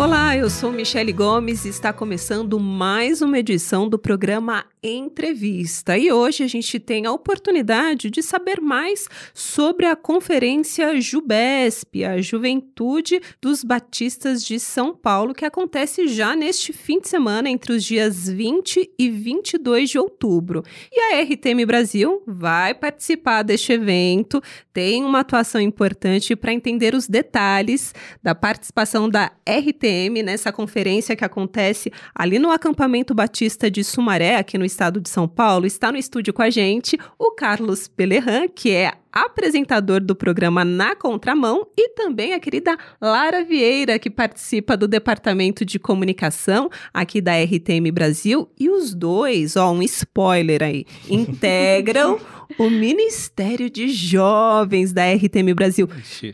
Olá, eu sou Michele Gomes e está começando mais uma edição do programa Entrevista. E hoje a gente tem a oportunidade de saber mais sobre a conferência Jubesp, a Juventude dos Batistas de São Paulo, que acontece já neste fim de semana, entre os dias 20 e 22 de outubro. E a RTM Brasil vai participar deste evento, tem uma atuação importante para entender os detalhes da participação da RTM nessa conferência que acontece ali no acampamento Batista de Sumaré, aqui no estado de São Paulo. Está no estúdio com a gente o Carlos Pelerran, que é apresentador do programa Na Contramão, e também a querida Lara Vieira, que participa do departamento de comunicação aqui da RTM Brasil. E os dois, ó, um spoiler aí, integram o Ministério de Jovens da RTM Brasil.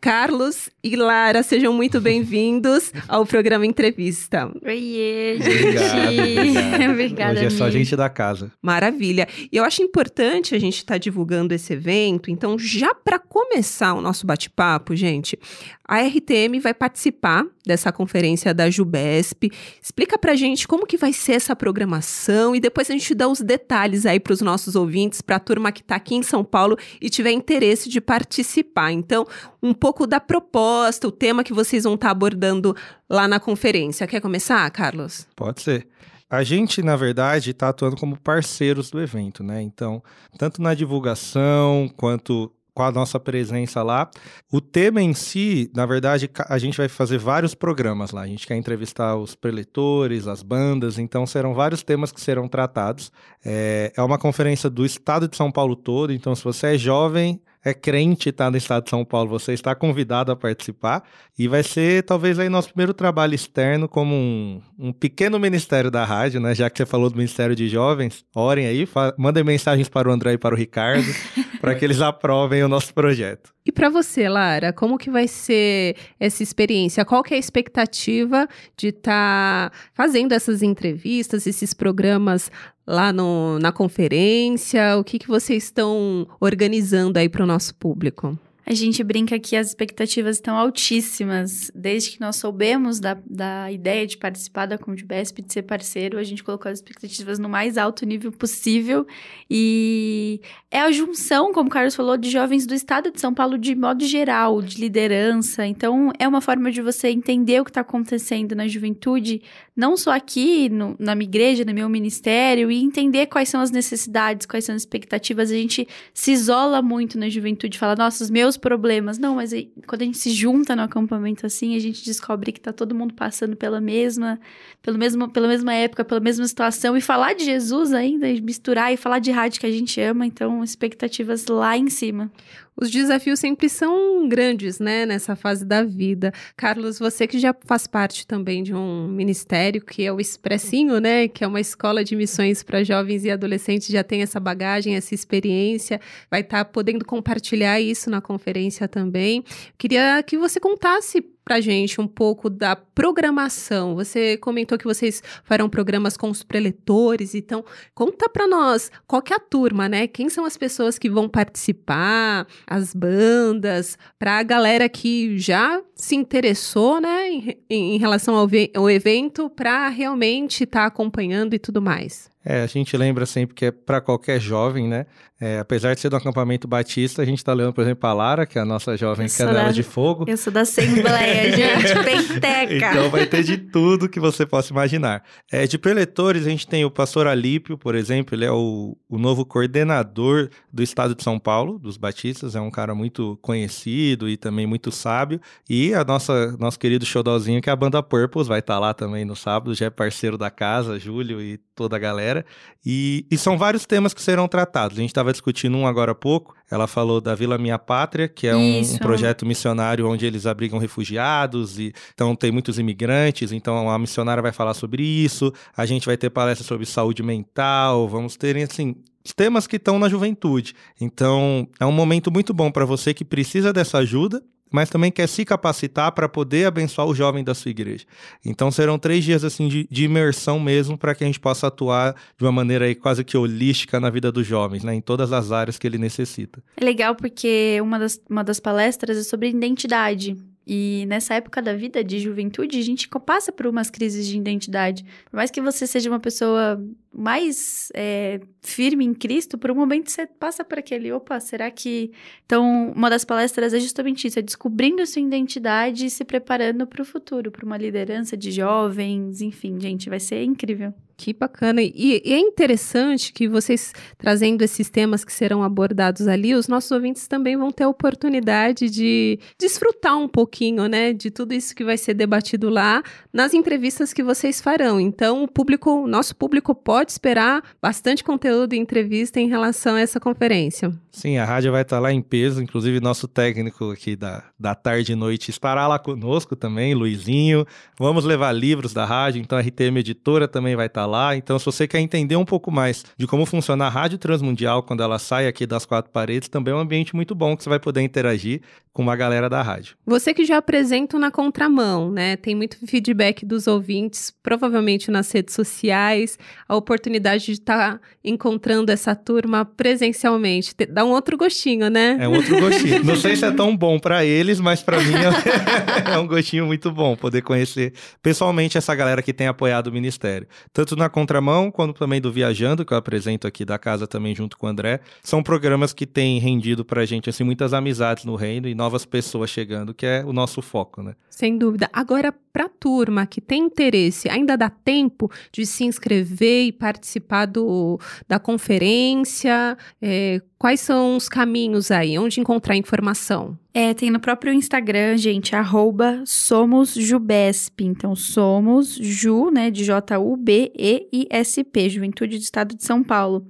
Carlos e Lara, sejam muito bem-vindos ao programa Entrevista. Oiê, gente. Obrigada. Hoje é só gente da casa. Maravilha. E eu acho importante a gente estar tá divulgando esse evento. Então, já para começar o nosso bate-papo, gente, a RTM vai participar dessa conferência da Jubesp. Explica pra gente como que vai ser essa programação e depois a gente dá os detalhes aí para os nossos ouvintes, para a turma que está aqui em São Paulo e tiver interesse de participar. Então, um pouco da proposta, o tema que vocês vão estar tá abordando lá na conferência. Quer começar, Carlos? Pode ser. A gente, na verdade, está atuando como parceiros do evento, né? Então, tanto na divulgação quanto com a nossa presença lá. O tema em si, na verdade, a gente vai fazer vários programas lá. A gente quer entrevistar os preletores, as bandas, então serão vários temas que serão tratados. É, é uma conferência do estado de São Paulo todo, então se você é jovem, é crente está no estado de São Paulo, você está convidado a participar e vai ser talvez aí nosso primeiro trabalho externo como um, um pequeno ministério da rádio, né? Já que você falou do Ministério de Jovens, orem aí, mandem mensagens para o André e para o Ricardo para que eles aprovem o nosso projeto. E para você, Lara, como que vai ser essa experiência? Qual que é a expectativa de estar tá fazendo essas entrevistas, esses programas lá no, na conferência? O que, que vocês estão organizando aí para o nosso público? A gente brinca que as expectativas estão altíssimas. Desde que nós soubemos da, da ideia de participar da Condibesp, de ser parceiro, a gente colocou as expectativas no mais alto nível possível. E é a junção, como o Carlos falou, de jovens do estado de São Paulo de modo geral, de liderança. Então, é uma forma de você entender o que está acontecendo na juventude, não só aqui no, na minha igreja, no meu ministério, e entender quais são as necessidades, quais são as expectativas. A gente se isola muito na juventude, fala, nossa, os meus problemas. Não, mas aí, quando a gente se junta no acampamento assim, a gente descobre que tá todo mundo passando pela mesma, pelo mesmo, pela mesma época, pela mesma situação. E falar de Jesus ainda, misturar e falar de rádio que a gente ama, então expectativas lá em cima os desafios sempre são grandes, né, nessa fase da vida. Carlos, você que já faz parte também de um ministério que é o Expressinho, né, que é uma escola de missões para jovens e adolescentes, já tem essa bagagem, essa experiência, vai estar tá podendo compartilhar isso na conferência também. Queria que você contasse para gente um pouco da programação. Você comentou que vocês farão programas com os preletores, então conta para nós qual que é a turma, né? Quem são as pessoas que vão participar, as bandas, para a galera que já se interessou, né, em, em relação ao, ao evento, para realmente estar tá acompanhando e tudo mais. É, a gente lembra sempre que é para qualquer jovem, né? É, apesar de ser do acampamento batista, a gente está lendo, por exemplo, a Lara, que é a nossa jovem canela da, de fogo. Eu sou da Assembleia, gente, penteca. Então vai ter de tudo que você possa imaginar. É, de preletores, a gente tem o pastor Alípio, por exemplo, ele é o, o novo coordenador do estado de São Paulo, dos batistas, é um cara muito conhecido e também muito sábio. E a nossa nosso querido showdozinho, que é a banda Purples, vai estar tá lá também no sábado, já é parceiro da casa, Júlio e toda a galera. E, e são vários temas que serão tratados. A gente estava discutindo um agora há pouco. Ela falou da Vila Minha Pátria, que é um, um, projeto missionário onde eles abrigam refugiados e então tem muitos imigrantes. Então a missionária vai falar sobre isso. A gente vai ter palestra sobre saúde mental. Vamos ter assim temas que estão na juventude. Então, é um momento muito bom para você que precisa dessa ajuda mas também quer se capacitar para poder abençoar o jovem da sua igreja. Então serão três dias assim de, de imersão mesmo para que a gente possa atuar de uma maneira aí quase que holística na vida dos jovens, né, em todas as áreas que ele necessita. É legal porque uma das, uma das palestras é sobre identidade. E nessa época da vida de juventude, a gente passa por umas crises de identidade. Por mais que você seja uma pessoa mais é, firme em Cristo, por um momento você passa por aquele, opa, será que. Então, uma das palestras é justamente isso: é descobrindo sua identidade e se preparando para o futuro, para uma liderança de jovens, enfim, gente, vai ser incrível. Que bacana. E, e, é interessante que vocês, trazendo esses temas que serão abordados ali, os nossos ouvintes também vão ter a oportunidade de desfrutar um pouquinho, né, de tudo isso que vai ser debatido lá nas entrevistas que vocês farão. Então, o público, o nosso público pode esperar bastante conteúdo e entrevista em relação a essa conferência. Sim, a rádio vai estar lá em peso, inclusive nosso técnico aqui da, da tarde e noite estará lá conosco também, Luizinho. Vamos levar livros da rádio, então a RTM Editora também vai estar lá. Então, se você quer entender um pouco mais de como funciona a Rádio Transmundial quando ela sai aqui das quatro paredes, também é um ambiente muito bom que você vai poder interagir com uma galera da rádio. Você que já apresenta na contramão, né? Tem muito feedback dos ouvintes, provavelmente nas redes sociais, a oportunidade de estar tá encontrando essa turma presencialmente. Dá um outro gostinho, né? É um outro gostinho. Não sei se é tão bom para eles, mas para mim é, é um gostinho muito bom poder conhecer pessoalmente essa galera que tem apoiado o ministério. Tanto na contramão, quanto também do Viajando, que eu apresento aqui da casa também junto com o André. São programas que têm rendido pra gente assim muitas amizades no reino e novas pessoas chegando, que é o nosso foco, né? Sem dúvida. Agora, para a turma que tem interesse, ainda dá tempo de se inscrever e participar do, da conferência? É, quais são os caminhos aí? Onde encontrar informação? É, tem no próprio Instagram, gente, arroba somosjubesp. Então, somos Ju, né, de J-U-B-E-I-S-P, Juventude do Estado de São Paulo.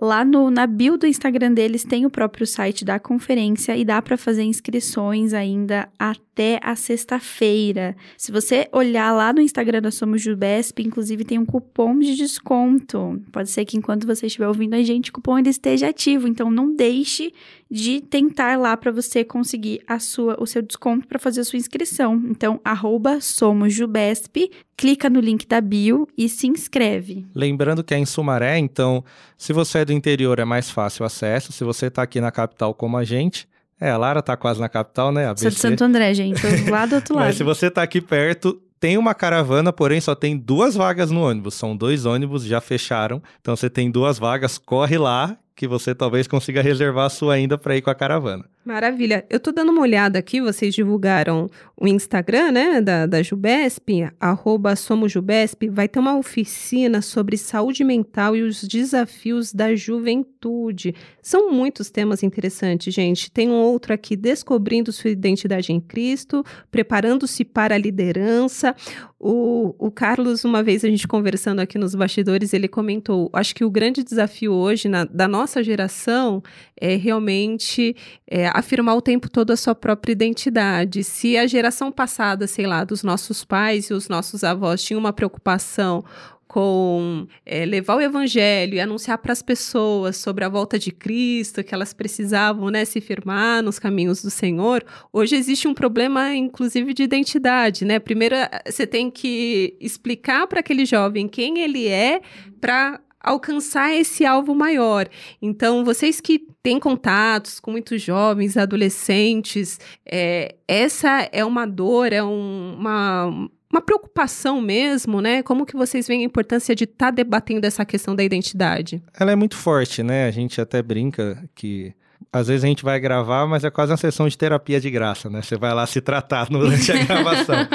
Lá no, na bio do Instagram deles tem o próprio site da conferência e dá para fazer inscrições ainda até a sexta-feira. Se você olhar lá no Instagram da Somos Jubesp, inclusive tem um cupom de desconto. Pode ser que enquanto você estiver ouvindo a gente, o cupom ainda esteja ativo. Então não deixe de tentar lá para você conseguir a sua, o seu desconto para fazer a sua inscrição. Então, arroba SomosJubesp, clica no link da bio e se inscreve. Lembrando que é em Sumaré, então, se você é do interior é mais fácil o acesso. Se você está aqui na capital como a gente, é, a Lara tá quase na capital, né? ABC. Sou de Santo André, gente. Tô lá do outro lado. Mas se você tá aqui perto, tem uma caravana, porém só tem duas vagas no ônibus. São dois ônibus, já fecharam. Então você tem duas vagas, corre lá que você talvez consiga reservar a sua ainda para ir com a caravana. Maravilha. Eu tô dando uma olhada aqui, vocês divulgaram o Instagram, né, da, da Jubesp, arroba SomosJubesp, vai ter uma oficina sobre saúde mental e os desafios da juventude. São muitos temas interessantes, gente. Tem um outro aqui, descobrindo sua identidade em Cristo, preparando-se para a liderança. O, o Carlos, uma vez a gente conversando aqui nos bastidores, ele comentou, acho que o grande desafio hoje na, da nossa geração é realmente é, afirmar o tempo todo a sua própria identidade. Se a geração passada, sei lá, dos nossos pais e os nossos avós tinham uma preocupação com é, levar o evangelho e anunciar para as pessoas sobre a volta de Cristo, que elas precisavam né, se firmar nos caminhos do Senhor, hoje existe um problema, inclusive, de identidade. Né? Primeiro, você tem que explicar para aquele jovem quem ele é para alcançar esse alvo maior. Então, vocês que têm contatos com muitos jovens, adolescentes, é, essa é uma dor, é um, uma, uma preocupação mesmo, né? Como que vocês veem a importância de estar tá debatendo essa questão da identidade? Ela é muito forte, né? A gente até brinca que às vezes a gente vai gravar, mas é quase uma sessão de terapia de graça, né? Você vai lá se tratar durante a gravação.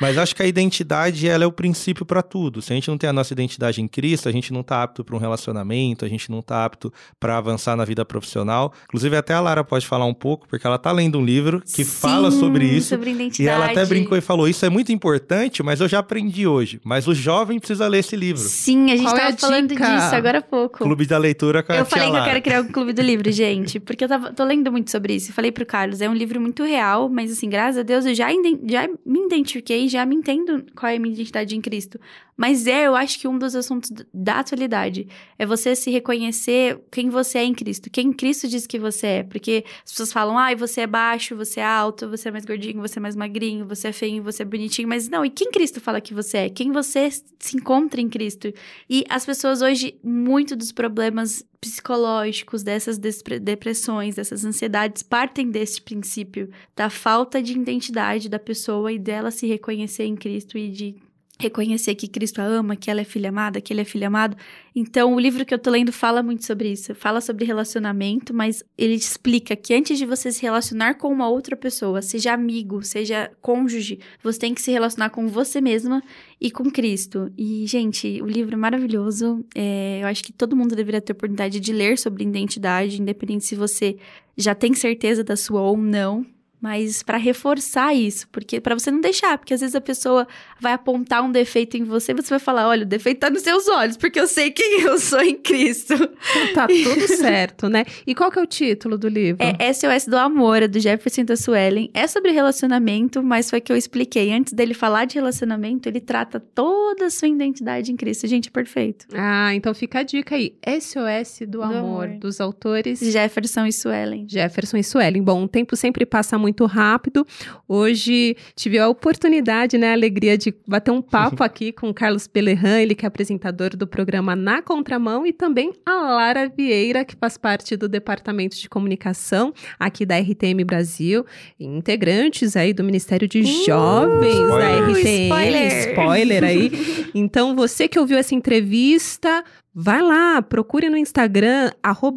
Mas acho que a identidade ela é o princípio para tudo. Se a gente não tem a nossa identidade em Cristo, a gente não está apto para um relacionamento, a gente não está apto para avançar na vida profissional. Inclusive, até a Lara pode falar um pouco, porque ela está lendo um livro que Sim, fala sobre isso. Sobre identidade. E ela até brincou e falou: Isso é muito importante, mas eu já aprendi hoje. Mas o jovem precisa ler esse livro. Sim, a gente estava é falando disso agora há pouco. Clube da leitura com a Eu falei Lara. que eu quero criar o um clube do livro, gente, porque eu tava, tô lendo muito sobre isso. Eu falei pro Carlos, é um livro muito real, mas assim, graças a Deus eu já, já me identifiquei, já me entendo qual é a minha identidade em Cristo. Mas é, eu acho que um dos assuntos da atualidade é você se reconhecer quem você é em Cristo, quem Cristo diz que você é. Porque as pessoas falam, ah, você é baixo, você é alto, você é mais gordinho, você é mais magrinho, você é feio, você é bonitinho. Mas não, e quem Cristo fala que você é? Quem você se encontra em Cristo? E as pessoas hoje, muito dos problemas psicológicos, dessas depressões, dessas ansiedades, partem desse princípio da falta de identidade da pessoa e dela se reconhecer em Cristo e de reconhecer que Cristo a ama, que ela é filha amada, que ele é filho amado. Então, o livro que eu tô lendo fala muito sobre isso. Fala sobre relacionamento, mas ele explica que antes de você se relacionar com uma outra pessoa, seja amigo, seja cônjuge, você tem que se relacionar com você mesma e com Cristo. E, gente, o livro é maravilhoso. É, eu acho que todo mundo deveria ter oportunidade de ler sobre identidade, independente se você já tem certeza da sua ou não mas para reforçar isso, porque para você não deixar, porque às vezes a pessoa vai apontar um defeito em você, você vai falar, olha, o defeito tá nos seus olhos, porque eu sei quem eu sou em Cristo. Tá tudo certo, né? E qual que é o título do livro? É SOS do Amor, é do Jefferson da Suelen. É sobre relacionamento, mas foi que eu expliquei. Antes dele falar de relacionamento, ele trata toda a sua identidade em Cristo. Gente, é perfeito. Ah, então fica a dica aí. SOS do, do amor, amor, dos autores Jefferson e Suelen. Jefferson e Suelen. Bom, o tempo sempre passa muito muito rápido. Hoje tive a oportunidade, né, a alegria de bater um papo aqui com o Carlos Pelerran, ele que é apresentador do programa Na Contramão, e também a Lara Vieira, que faz parte do Departamento de Comunicação aqui da RTM Brasil, integrantes aí do Ministério de uh, Jovens spoiler. da RTM. Spoiler. spoiler aí. Então, você que ouviu essa entrevista, Vai lá, procure no Instagram,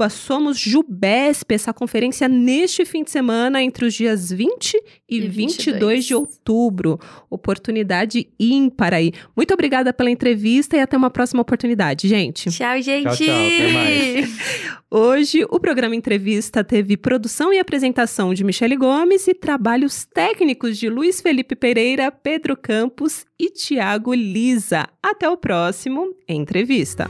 SomosJubesp, essa conferência neste fim de semana, entre os dias 20 e, e 22. 22 de outubro. Oportunidade ímpar aí. Muito obrigada pela entrevista e até uma próxima oportunidade, gente. Tchau, gente. Tchau, tchau. Até mais. Hoje, o programa Entrevista teve produção e apresentação de Michele Gomes e trabalhos técnicos de Luiz Felipe Pereira, Pedro Campos e Tiago Lisa. Até o próximo Entrevista.